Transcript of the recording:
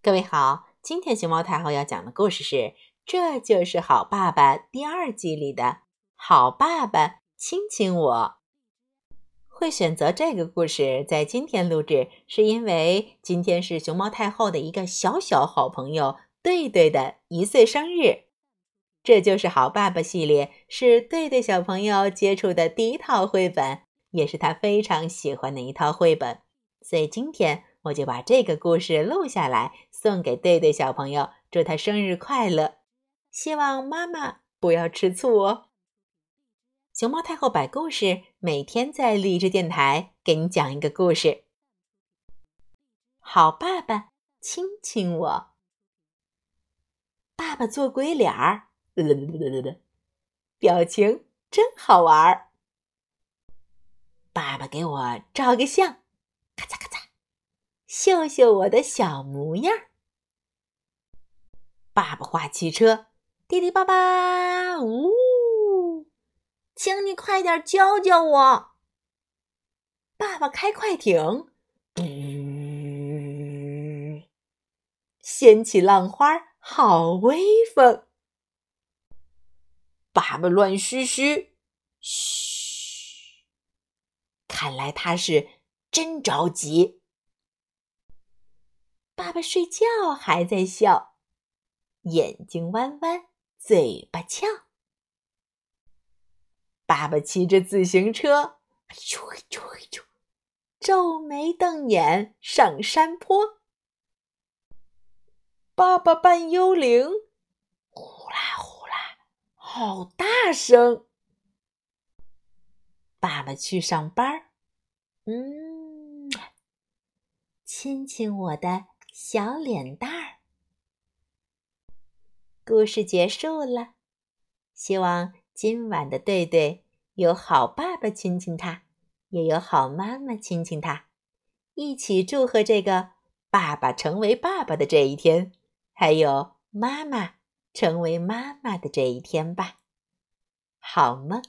各位好，今天熊猫太后要讲的故事是《这就是好爸爸》第二季里的“好爸爸亲亲我”。会选择这个故事在今天录制，是因为今天是熊猫太后的一个小小好朋友对对的一岁生日。这就是好爸爸系列，是对对小朋友接触的第一套绘本，也是他非常喜欢的一套绘本，所以今天。我就把这个故事录下来，送给对对小朋友，祝他生日快乐。希望妈妈不要吃醋哦。熊猫太后摆故事，每天在励志电台给你讲一个故事。好爸爸亲亲我，爸爸做鬼脸儿，表情真好玩儿。爸爸给我照个相，咔嚓咔嚓。秀秀我的小模样爸爸画汽车，滴滴叭叭，呜，请你快点教教我。爸爸开快艇，嘟，掀起浪花，好威风。爸爸乱嘘嘘，嘘，看来他是真着急。爸爸睡觉还在笑，眼睛弯弯，嘴巴翘。爸爸骑着自行车，咻咻咻，皱眉瞪眼上山坡。爸爸扮幽灵，呼啦呼啦，好大声。爸爸去上班，嗯，亲亲我的。小脸蛋儿，故事结束了。希望今晚的对对有好爸爸亲亲他，也有好妈妈亲亲他，一起祝贺这个爸爸成为爸爸的这一天，还有妈妈成为妈妈的这一天吧。好梦。